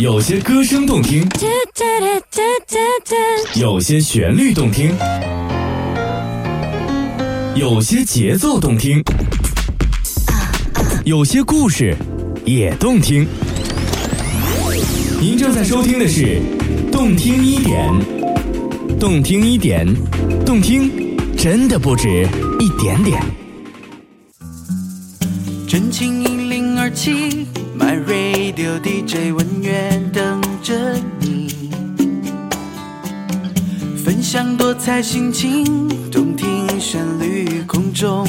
有些歌声动听，有些旋律动听，有些节奏动听，有些故事也动听。您正在收听的是《动听一点》，动听一点，动听真的不止一点点。真情一零二七，My Radio DJ 文远等着你，分享多彩心情，动听旋律空中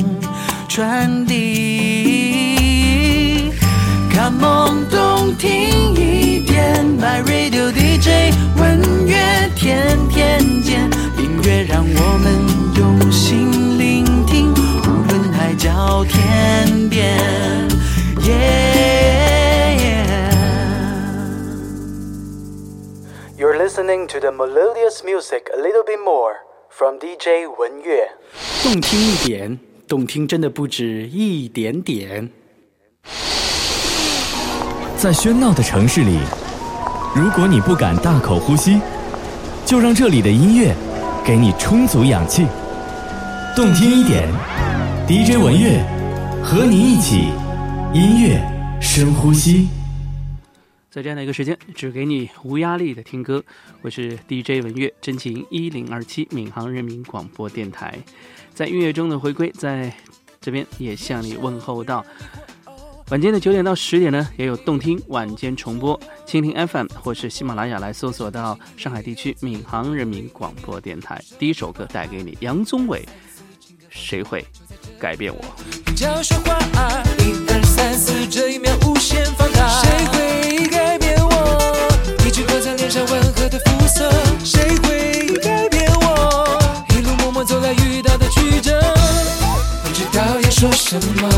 传递。Come on，动听一点，My Radio DJ 文乐天天见，音乐让我们用心聆听，无论海角天边。You're listening to the melodious music a little bit more from DJ 文乐。动听一点，动听真的不止一点点。在喧闹的城市里，如果你不敢大口呼吸，就让这里的音乐给你充足氧气。动听一点，DJ 文乐和你一起音乐深呼吸。在这样的一个时间，只给你无压力的听歌。我是 DJ 文月，真情一零二七闵行人民广播电台，在音乐中的回归，在这边也向你问候到。晚间的九点到十点呢，也有动听晚间重播，蜻蜓 FM 或是喜马拉雅来搜索到上海地区闵行人民广播电台。第一首歌带给你，杨宗纬，谁会改变我？叫说话，一二三四，这一秒无限放大。谁会改变我？一句刻在脸上温和的肤色。谁会改变我？一路默默走来遇到的曲折。不知道要说什么，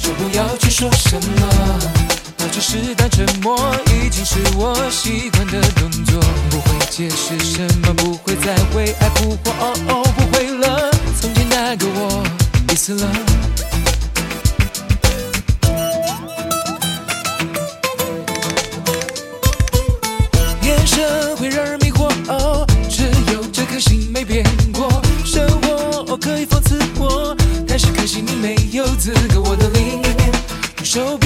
就不要去说什么。保持适当沉默，已经是我习惯的动作。不会解释什么，不会再为爱扑火，哦哦，不会了。从前那个我，已死了。没有资格我的另一面。用手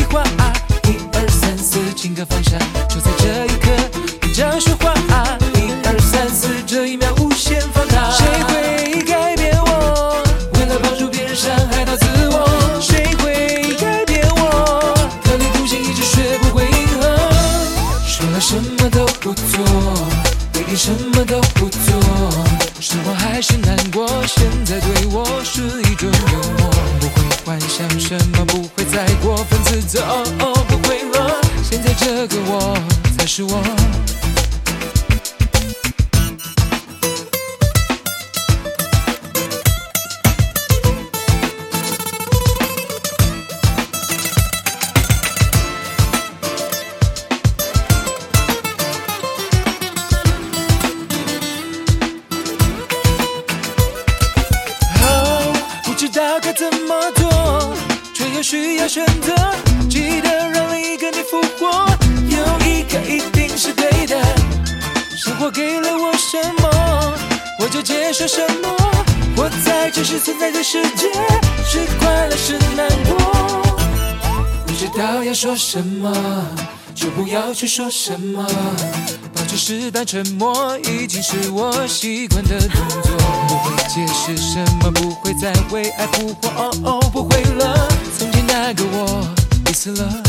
现在的世界，是快乐是难过。不知道要说什么，就不要去说什么。保持适当沉默，已经是我习惯的动作。不会解释什么，不会再为爱扑火，哦哦，不会了。从前那个我已死了。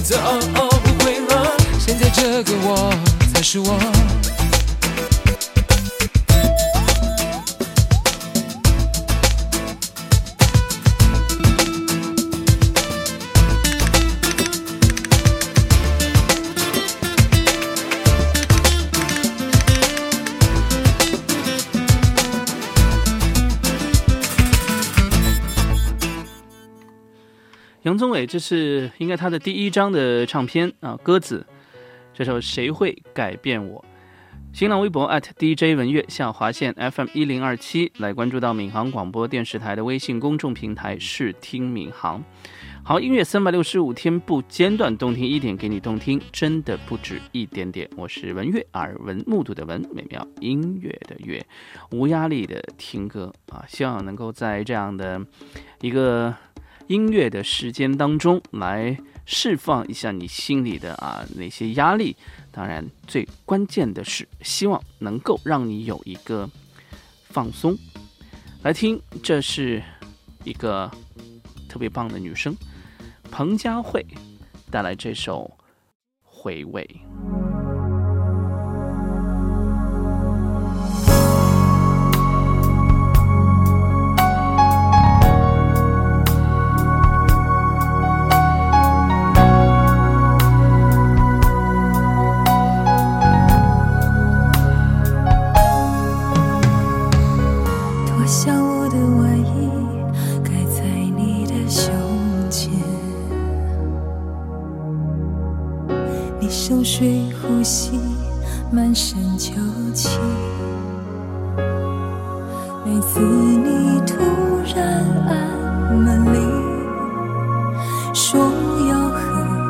走。不会了，现在这个我才是我。宗伟，这是应该他的第一张的唱片啊，鸽子。这首《谁会改变我》？新浪微博 @DJ 文乐下划线 FM 一零二七来关注到闵行广播电视台的微信公众平台视听闵行。好，音乐三百六十五天不间断，动听一点给你动听，真的不止一点点。我是文乐，耳闻目睹的文，美妙音乐的乐，无压力的听歌啊！希望能够在这样的一个。音乐的时间当中来释放一下你心里的啊那些压力，当然最关键的是希望能够让你有一个放松。来听，这是一个特别棒的女生，彭佳慧带来这首《回味》。胸前你熟睡呼吸满身酒气。每次你突然按门铃说要喝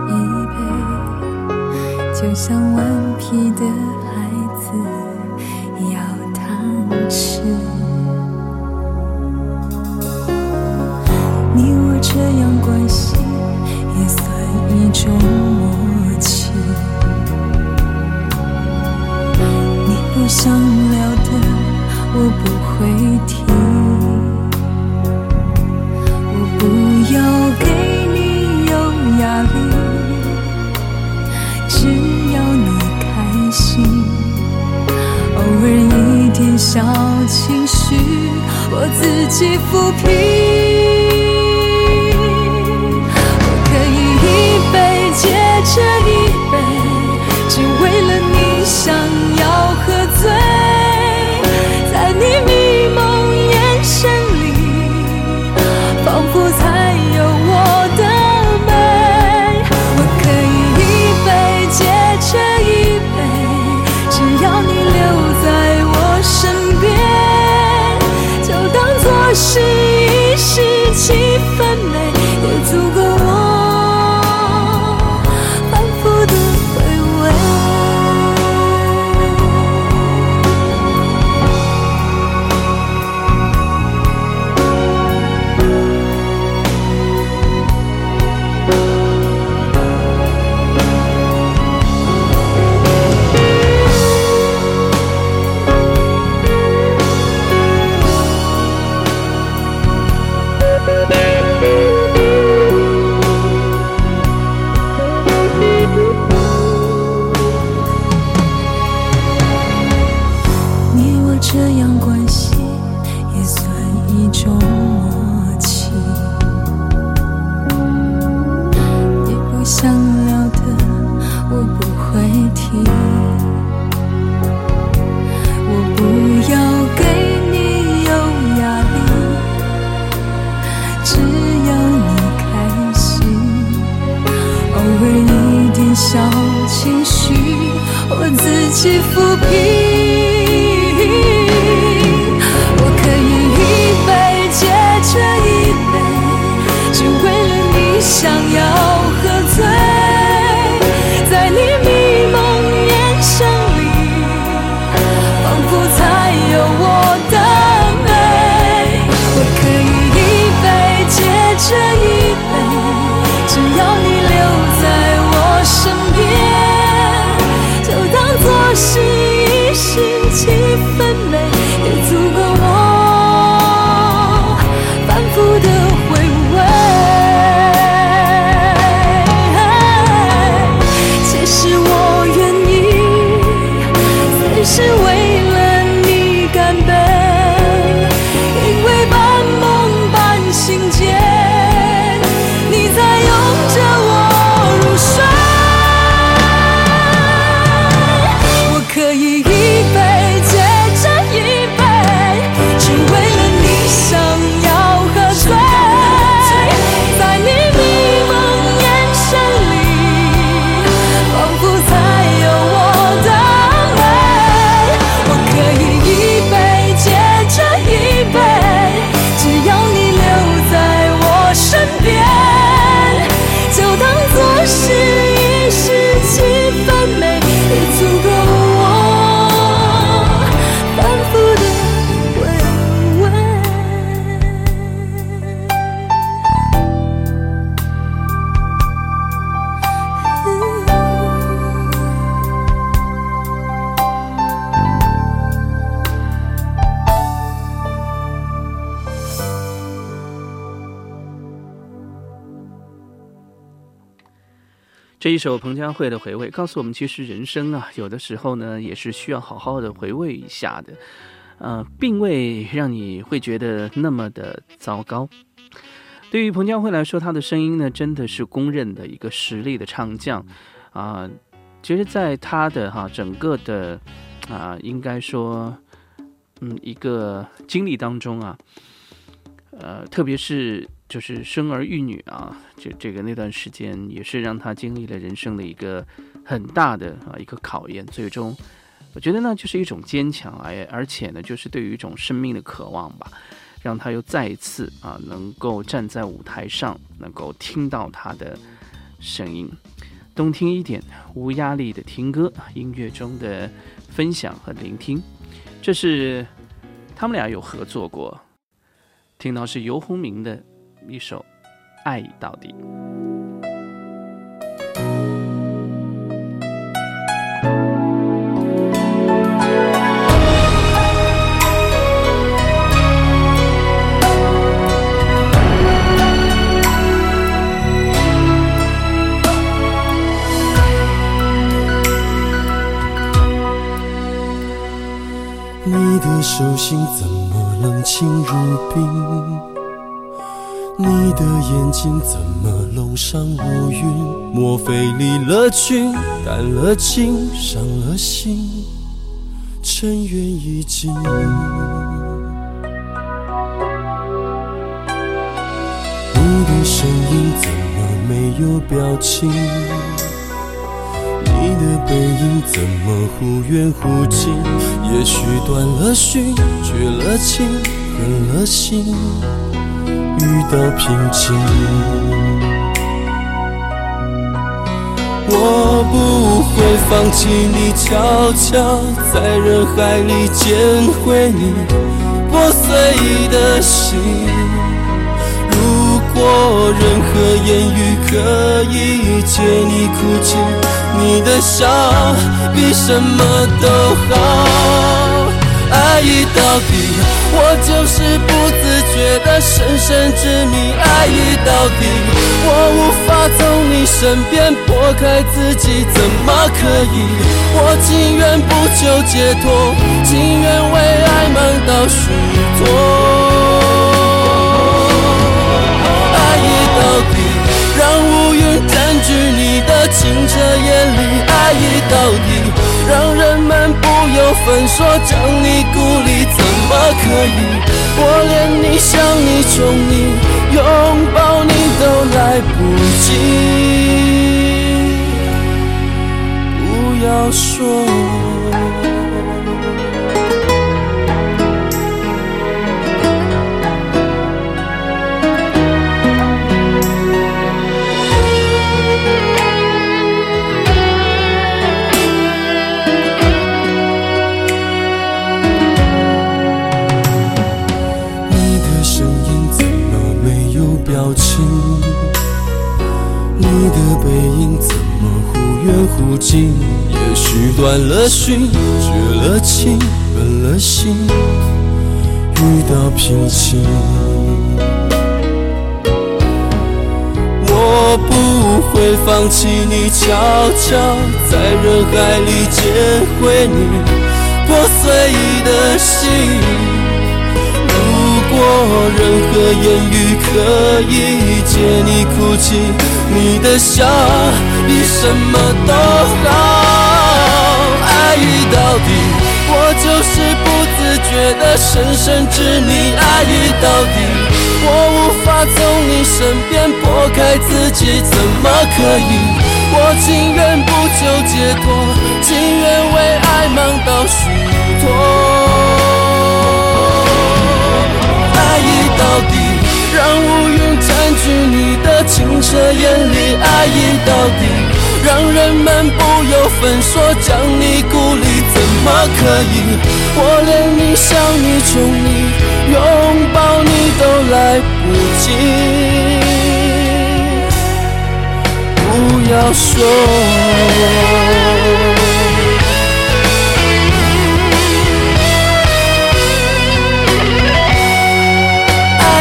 一杯就像顽皮的首彭佳慧的回味，告诉我们，其实人生啊，有的时候呢，也是需要好好的回味一下的，呃，并未让你会觉得那么的糟糕。对于彭佳慧来说，她的声音呢，真的是公认的一个实力的唱将啊。其实，在她的哈整个的啊，应该说，嗯，一个经历当中啊，呃，特别是。就是生儿育女啊，这这个那段时间也是让他经历了人生的一个很大的啊一个考验。最终，我觉得呢就是一种坚强，哎，而且呢就是对于一种生命的渴望吧，让他又再一次啊能够站在舞台上，能够听到他的声音，动听一点，无压力的听歌，音乐中的分享和聆听，这是他们俩有合作过，听到是游鸿明的。一首《爱到底》。你的手心怎么冷清如冰？你的眼睛怎么楼上乌云？莫非离了群，淡了情，伤了心，尘缘已尽。你的声音怎么没有表情？你的背影怎么忽远忽近？也许断了讯，绝了情，狠了心。的平静，我不会放弃你，悄悄在人海里捡回你破碎的心。如果任何言语可以解你哭泣，你的笑比什么都好。爱已到底，我就是不自觉的深深执迷。爱已到底，我无法从你身边拨开自己，怎么可以？我情愿不求解脱，情愿为爱忙到虚脱。爱已到底，让乌云占据你的清澈眼里。爱意到底，让人们。不由分说将你孤立，怎么可以？我连你想你宠你拥抱你都来不及，不要说。的背影怎么忽远忽近，也许断了讯，绝了情，分了心，遇到平静。我不会放弃你，悄悄在人海里捡回你破碎的心。我任何言语可以解你哭泣，你的笑比什么都好。爱到底，我就是不自觉的深深执迷。爱到底，我无法从你身边拨开自己，怎么可以？我情愿不求解脱，情愿为爱忙到虚脱。爱到底，让乌云占据你的清澈眼里，爱已到底，让人们不由分说将你孤立，怎么可以？我连你想你宠你拥抱你都来不及，不要说。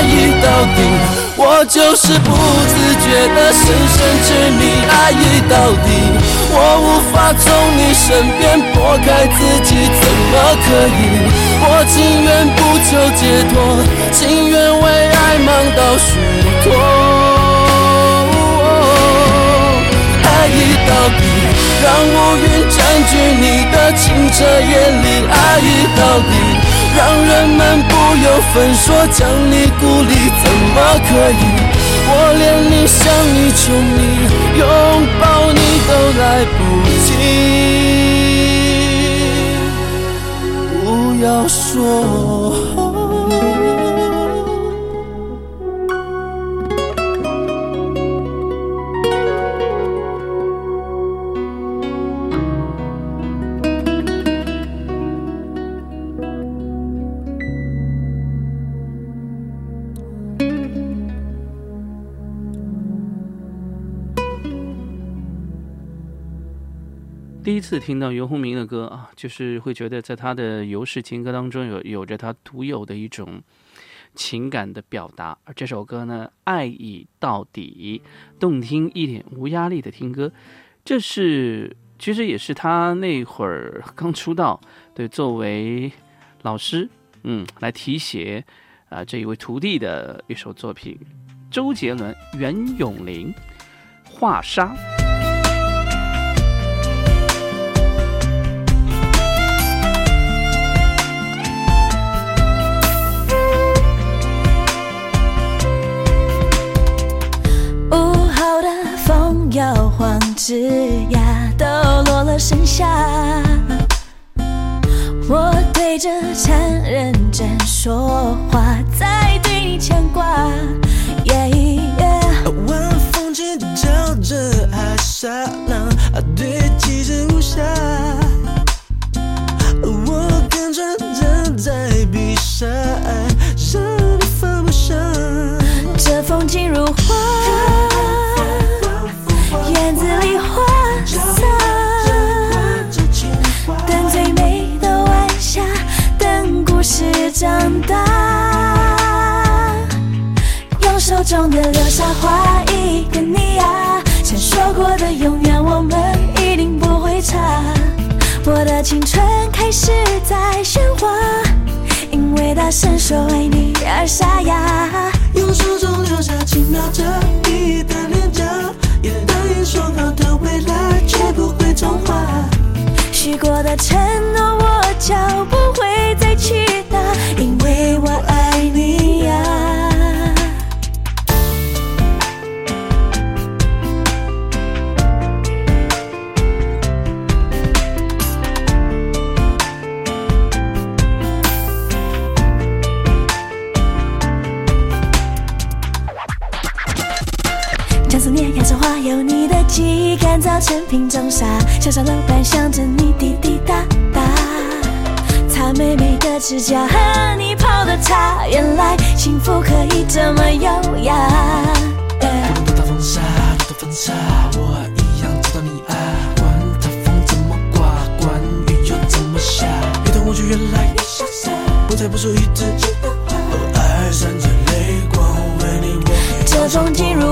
意到底，我就是不自觉的深深执迷，爱意到底。我无法从你身边拨开自己，怎么可以？我情愿不求解脱，情愿为爱忙到虚脱。爱意到底，让乌云占据你的清澈眼里，爱意到底。让人们不由分说将你孤立，怎么可以？我连你想你求你拥抱你都来不及，不要说。次听到游鸿明的歌啊，就是会觉得在他的游氏情歌当中有有着他独有的一种情感的表达。而这首歌呢，爱已到底，动听一点，无压力的听歌，这是其实也是他那会儿 刚出道，对，作为老师，嗯，来提携啊这一位徒弟的一首作品。周杰伦、袁咏琳，《画沙》。摇晃枝桠抖落了盛夏，我对着蝉认真说话，在对你牵挂。晚风轻轻敲着海沙浪，对气势无暇。我跟着正在比赛，让你放不下。这风景如画。的青春开始在喧哗，因为大声说爱你而沙哑。用手中留下轻描着你的脸颊。也答应说好的未来，绝不会重画。许过的承诺，我就不会再去拿，因为我记忆干燥成瓶中沙，小小楼板想着你滴滴答答，擦美美的指甲和你泡的茶，原来幸福可以这么优雅。不管大风沙，多大风沙，我一样知道你爱。管他风怎么刮，管雨又怎么下，一段过去，原来已消散，不再不说一句爱闪着泪光，为你我这风景如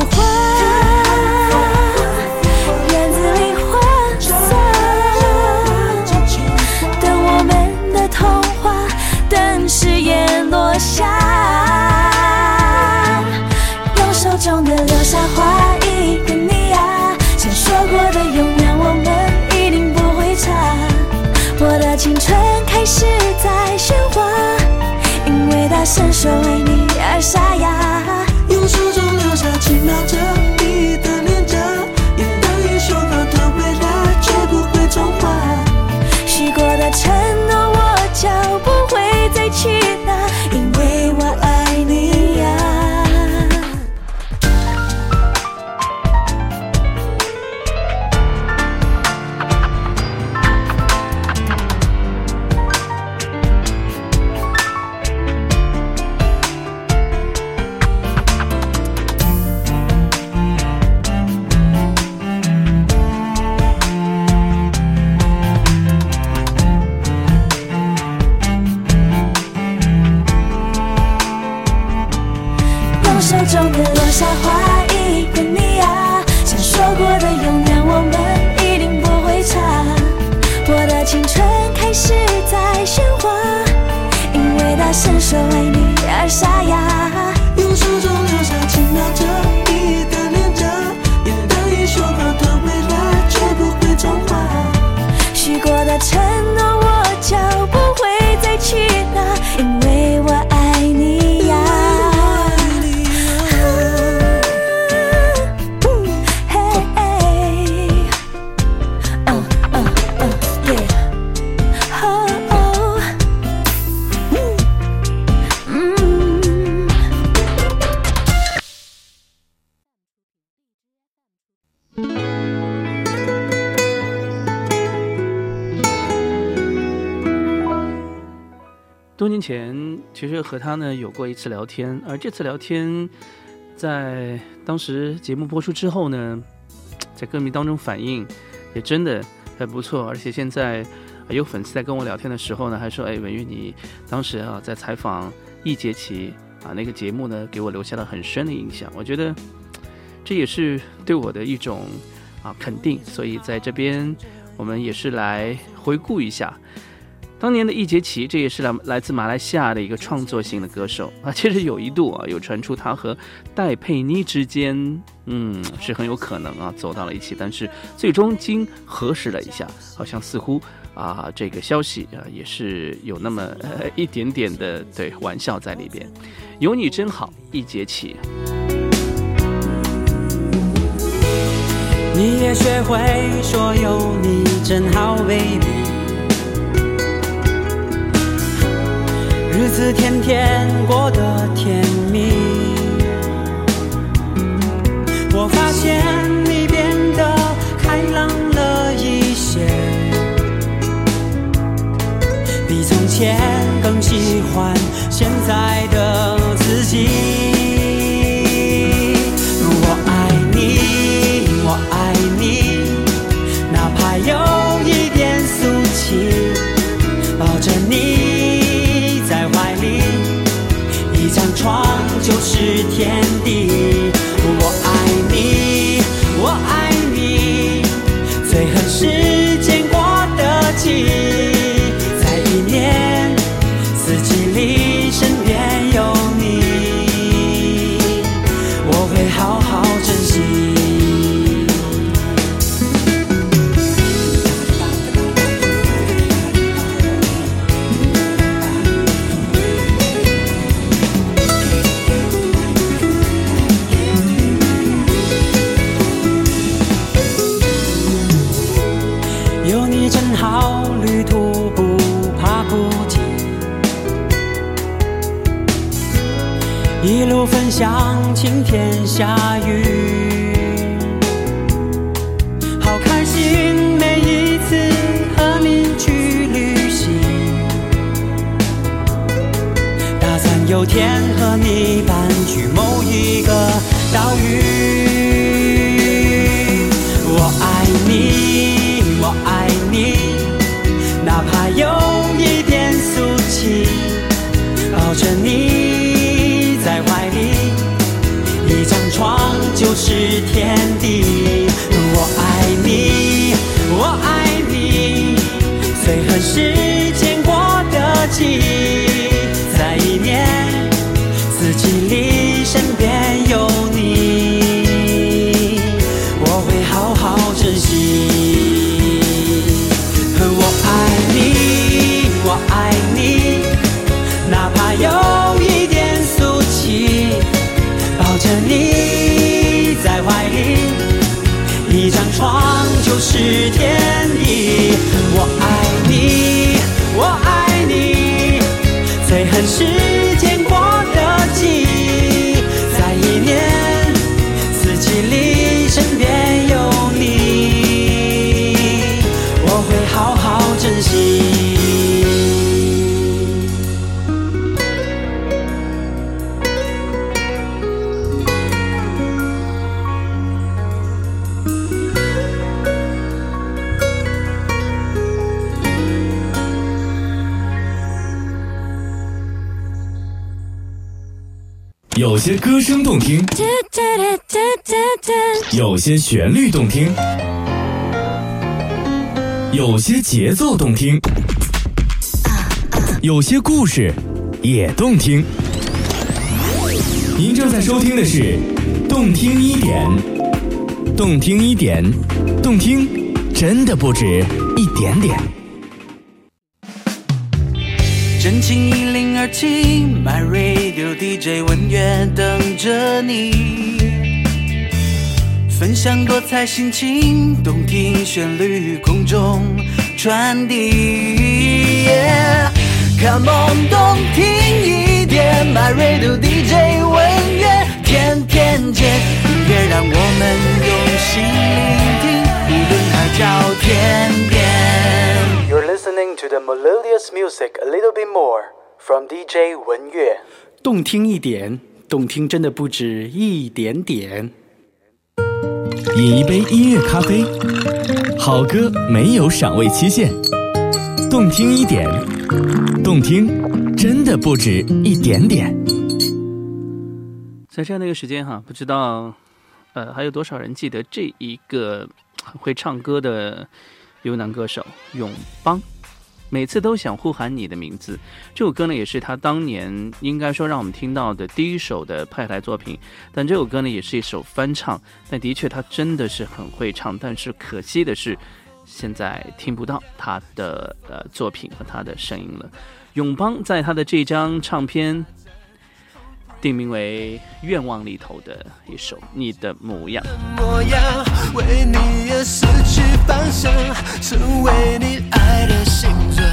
伸手为你而沙哑多年前，其实和他呢有过一次聊天，而这次聊天在当时节目播出之后呢，在歌迷当中反应也真的很不错，而且现在有粉丝在跟我聊天的时候呢，还说：“哎，文玉，你当时啊在采访易杰奇啊那个节目呢，给我留下了很深的印象。”我觉得这也是对我的一种啊肯定，所以在这边我们也是来回顾一下。当年的易杰奇，这也是来来自马来西亚的一个创作型的歌手啊。其实有一度啊，有传出他和戴佩妮之间，嗯，是很有可能啊走到了一起，但是最终经核实了一下，好像似乎啊这个消息啊也是有那么一点点的对玩笑在里边。有你真好，易杰奇。你也学会说有你真好，baby。日子天天过得甜蜜，我发现你变得开朗了一些，比从前更喜欢现在的自己。闯就是天地。下雨，好开心每一次和你去旅行，打算有天和你搬去某一个岛屿。得是。些歌声动听，有些旋律动听，有些节奏动听，有些故事也动听。您正在收听的是《动听一点》，动听一点，动听真的不止一点点。真情一零二七，My Radio DJ 文月等着你，分享多彩心情，动听旋律空中传递。Come on，动听一点，My Radio DJ 文月天天见，音乐让我们用心聆听，无论海角天边。You're listening to the melodious music a little bit more from DJ 文月。动听一点，动听真的不止一点点。饮一杯音乐咖啡，好歌没有赏味期限，动听一点，动听真的不止一点点。在这样的一个时间哈，不知道呃还有多少人记得这一个很会唱歌的有男歌手永邦。每次都想呼喊你的名字，这首歌呢也是他当年应该说让我们听到的第一首的派台作品。但这首歌呢也是一首翻唱，但的确他真的是很会唱。但是可惜的是，现在听不到他的呃作品和他的声音了。永邦在他的这张唱片定名为《愿望》里头的一首《你的模样》。模样，为你而失去方向，成为你爱的形状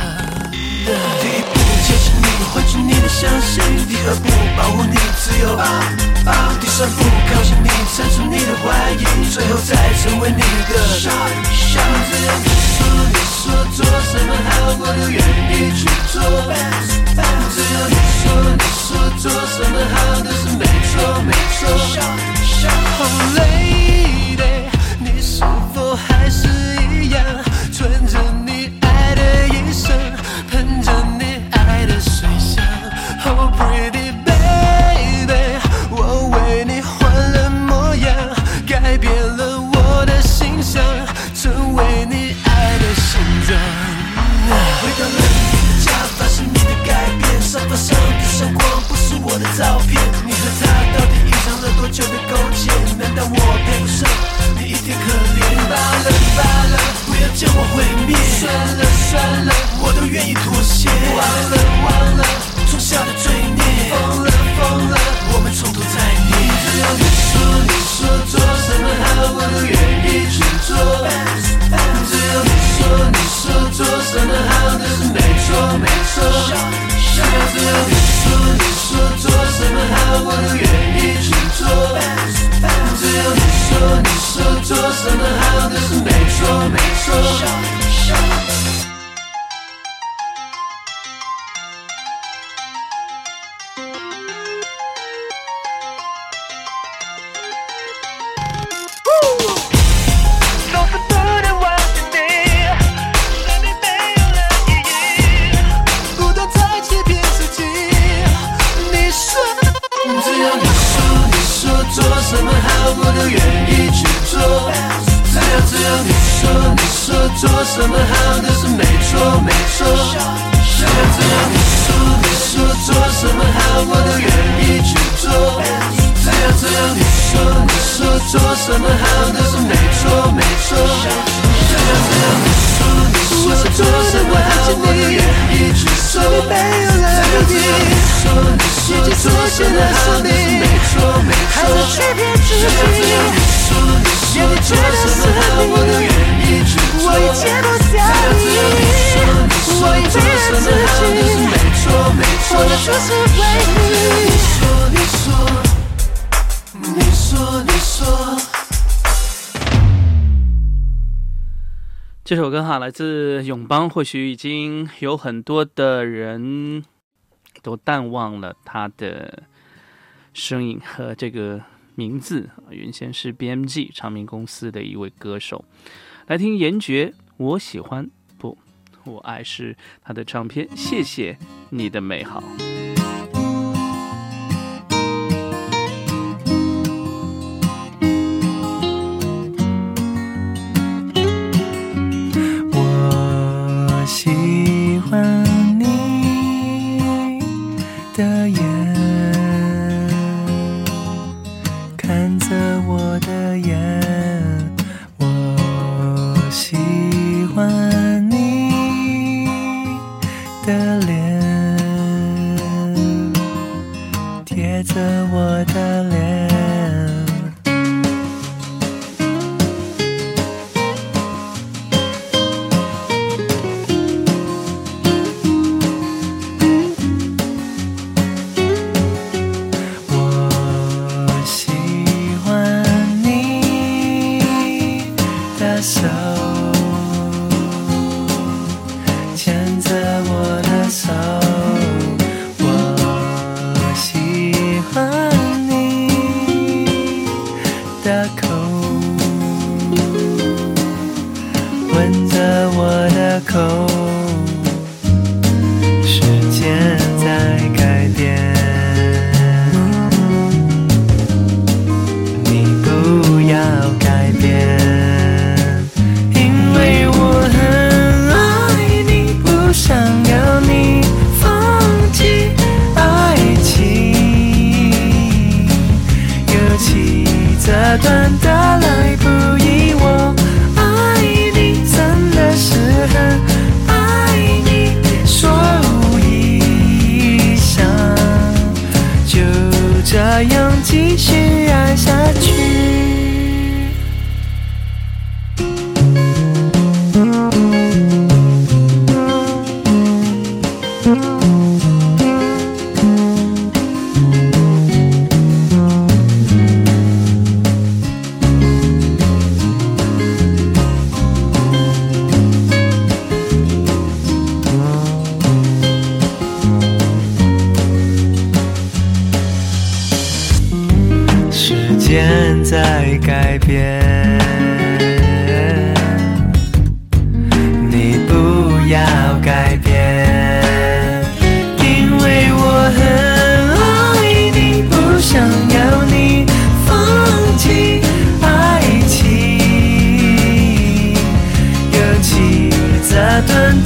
第一步接近你，回去你的相信；第二步保护你自由；第三步靠近你，铲除你的怀疑；最后再成为你的小小只要你说，你说做什么好，我都愿意去做。只要你说，你说做什么好，都是没错没错。Oh lady，你是否还是一样，纯真做什么好，都是没错没错。你说你说。你说，你说，这首歌哈来自永邦，或许已经有很多的人都淡忘了他的声音和这个名字。原先是 BMG 唱片公司的一位歌手。来听严爵，我喜欢，我爱是他的唱片。谢谢你的美好。那段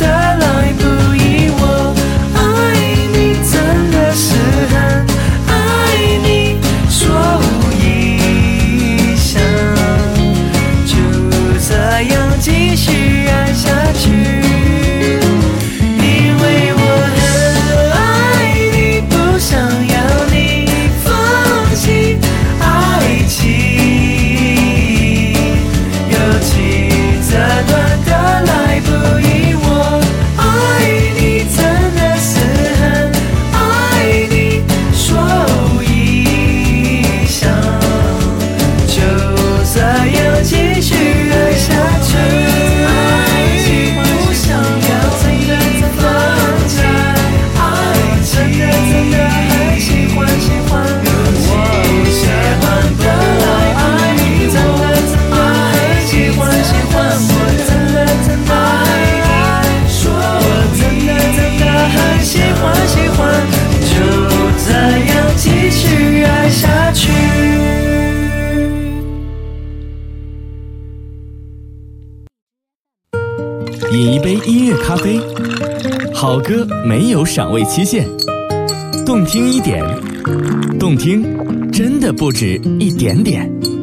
歌没有赏味期限。动听一点动听真的不止一点点。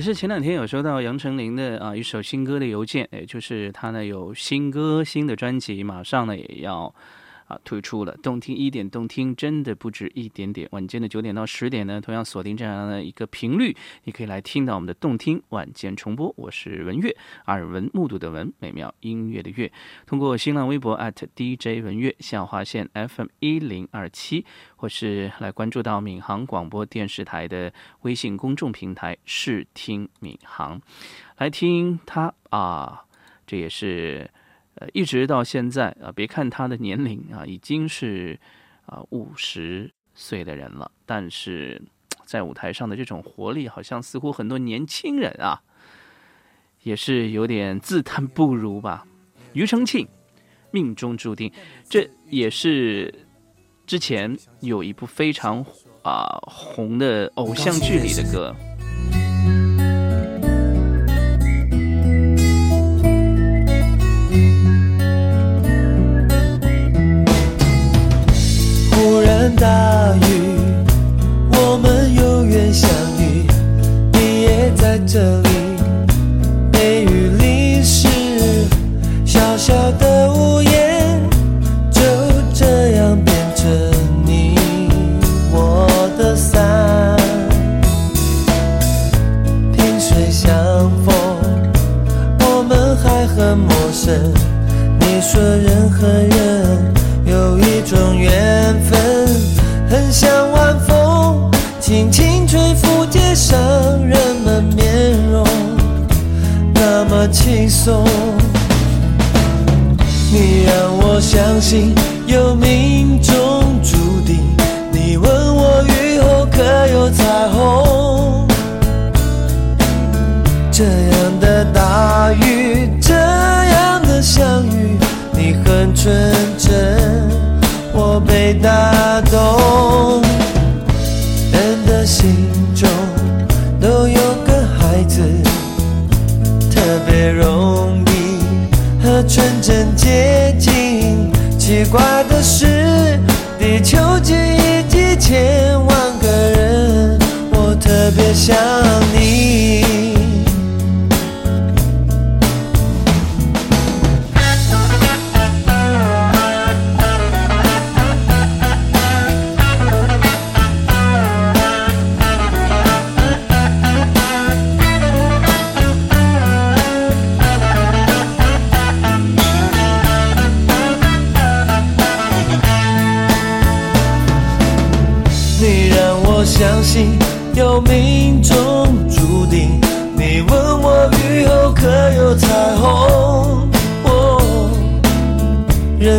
也是前两天有收到杨丞琳的啊一首新歌的邮件，也就是他呢有新歌新的专辑，马上呢也要啊推出了。动听一点，动听真的不止一点点。晚间的九点到十点呢，同样锁定这样的一个频率，你可以来听到我们的动听晚间重播。我是文月，耳闻目睹的闻，美妙音乐的乐。通过新浪微博 at DJ 文月下划线 FM 一零二七，或是来关注到闵行广播电视台的微信公众平台“视听闵行”，来听他啊，这也是呃一直到现在啊，别看他的年龄啊，已经是啊五十岁的人了，但是在舞台上的这种活力，好像似乎很多年轻人啊，也是有点自叹不如吧。庾澄庆，命中注定，这也是之前有一部非常啊、红的偶像剧里的歌。大雨，我们有缘相遇，你也在这里。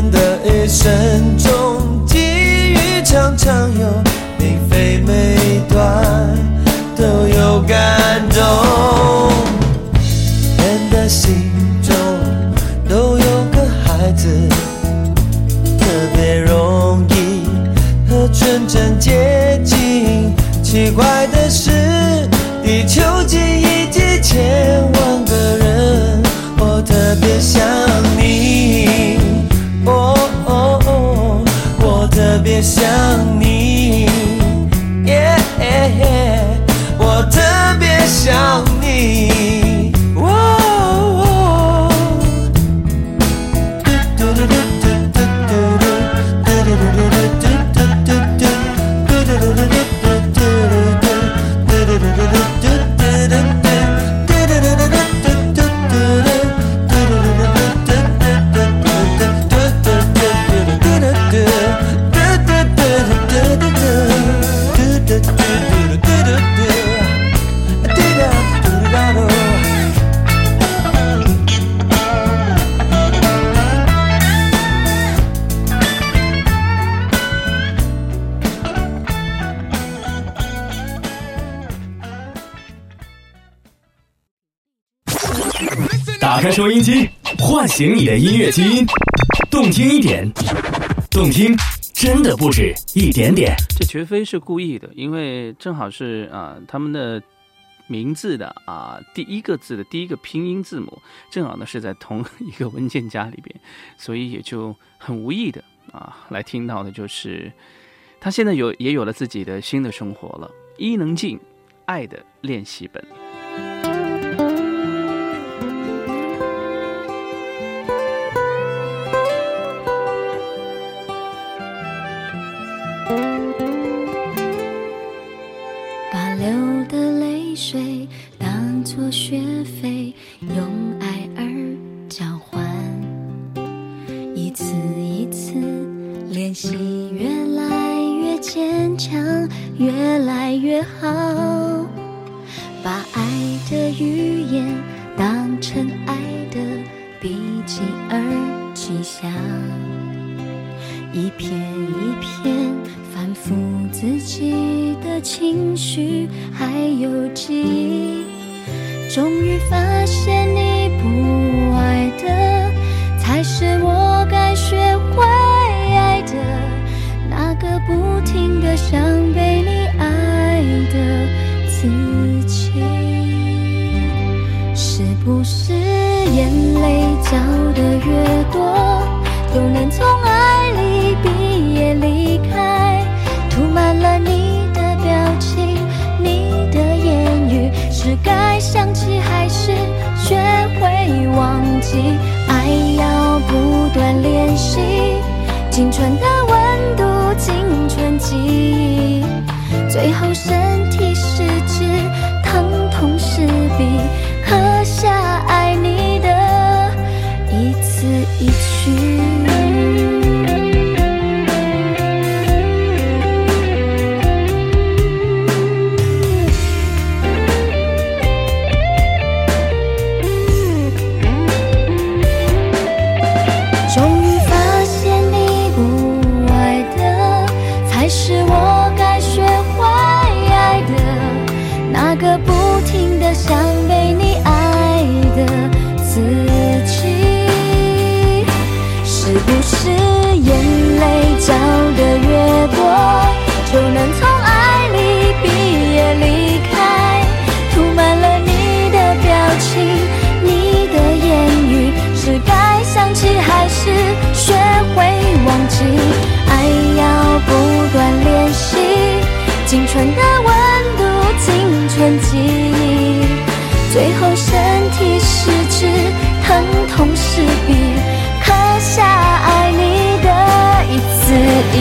人的一生想你，基因，动听一点，动听真的不止一点点。这绝非是故意的，因为正好是啊、他们的名字的啊、第一个字的第一个拼音字母，正好呢是在同一个文件夹里边，所以也就很无意的啊来听到的就是他现在有也有了自己的新的生活了，伊能静《爱的练习本》。Oh 身体是指疼痛是笔青春的温度，青春记忆，最后身体失智，疼痛失笔刻下爱你的一字一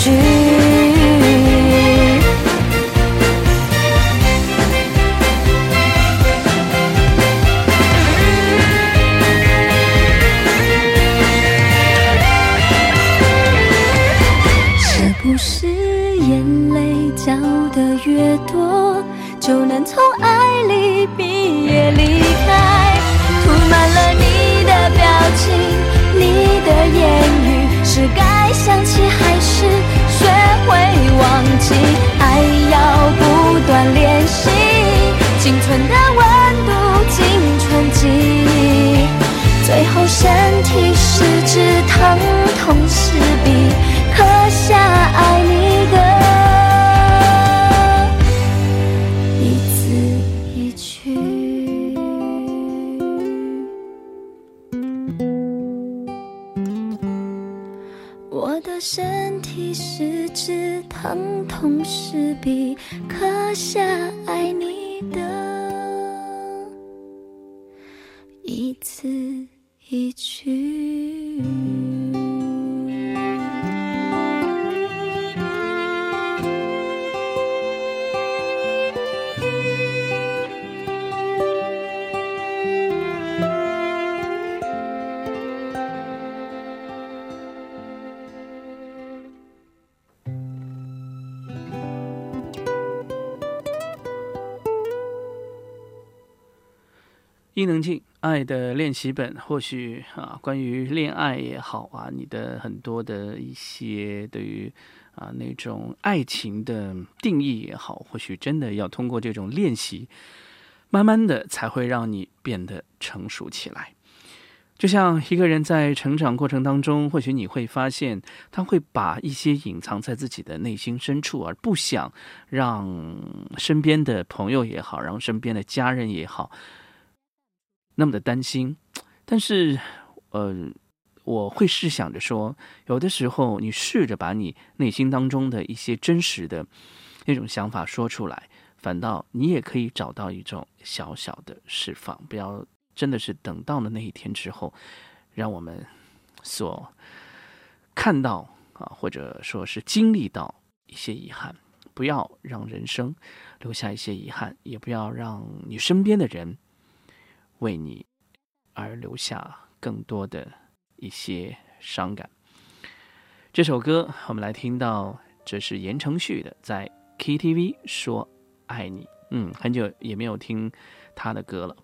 句。爱要不断练习，青春的温度，青春记忆，最后身体失智，疼痛是笔刻下爱你疼痛时笔刻下爱你的一字一句。伊能静《爱的练习本》，或许啊，关于恋爱也好啊，你的很多的一些对于啊那种爱情的定义也好，或许真的要通过这种练习，慢慢的才会让你变得成熟起来。就像一个人在成长过程当中，或许你会发现，他会把一些隐藏在自己的内心深处，而不想让身边的朋友也好，让身边的家人也好。那么的担心，但是，呃，我会试想着说，有的时候你试着把你内心当中的一些真实的那种想法说出来，反倒你也可以找到一种小小的释放。不要真的是等到了那一天之后，让我们所看到啊，或者说是经历到一些遗憾。不要让人生留下一些遗憾，也不要让你身边的人。为你而留下更多的一些伤感。这首歌我们来听到，这是言承旭的在 KTV 说爱你。嗯，很久也没有听他的歌了。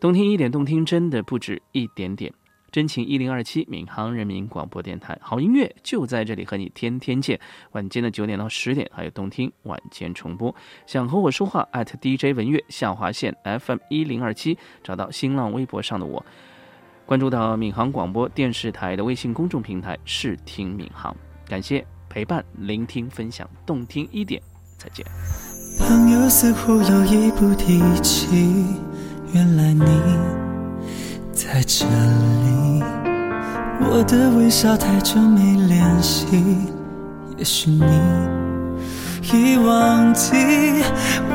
动听一点，动听真的不止一点点。真情一零二七，闵行人民广播电台，好音乐就在这里，和你天天见。晚间的九点到十点，还有动听晚间重播。想和我说话，@DJ 文乐下划线 FM 一零二七，找到新浪微博上的我，关注到闵行广播电视台的微信公众平台，视听闵行。感谢陪伴、聆听、分享，动听一点，再见。朋友似乎有意不提起，原来你。在这里，我的微笑太久没联系，也许你已忘记，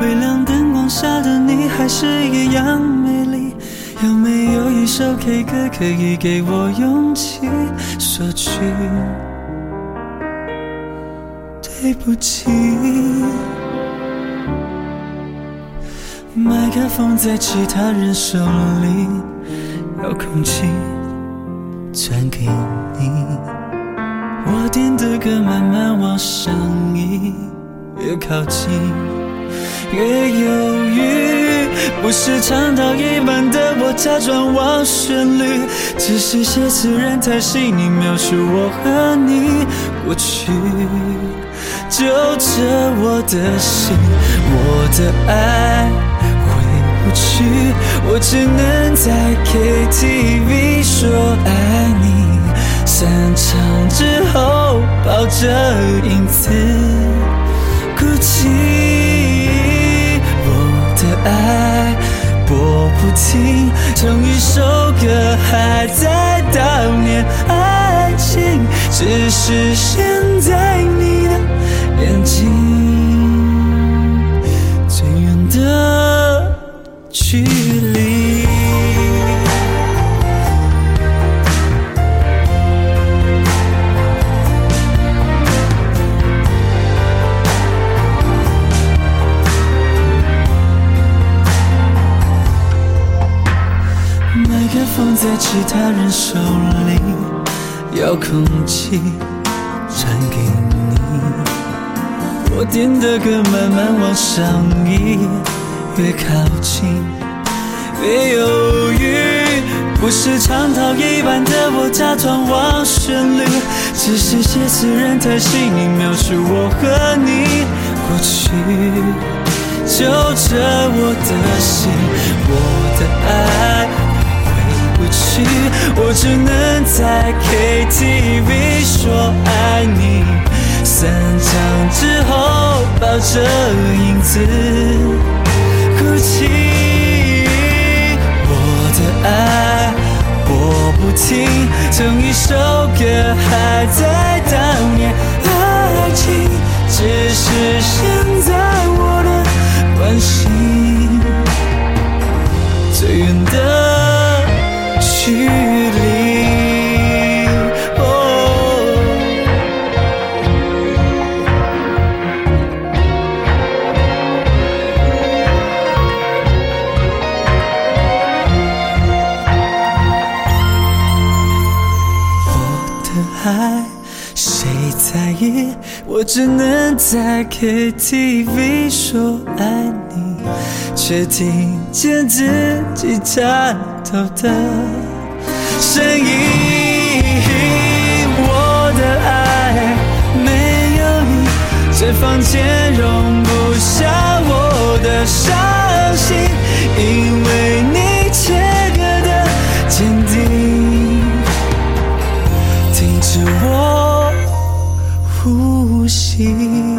微亮灯光下的你还是一样美丽。有没有一首 K 歌可以给我勇气说句对不起？麦克风在其他人手里。遥控器传给你，我点的歌慢慢往上移，越靠近越犹豫。不是唱到一半的我假装忘旋律，只是写词人太细腻描述我和你过去，揪着我的心，我的爱。去，我只能在 KTV 说爱你。散场之后，抱着影子哭泣。我的爱播不停，同一首歌还在悼念爱情，只是现在你的眼睛最远的。距离。麦克风在其他人手里，遥控器传给你，我点的歌慢慢往上移，越靠近。越犹豫，不是唱到一半的我假装忘旋律，只是写词人太细腻描述我和你。过去，揪着我的心，我的爱回不去，我只能在 KTV 说爱你，散场之后抱着影子。哭泣。我的爱我不听，整一首歌还在。悼念爱情，只是现在我的关心最远的距。我只能在 KTV 说爱你，却听见自己颤抖的声音。我的爱没有你，这房间容不下我的伤心，因为你。い。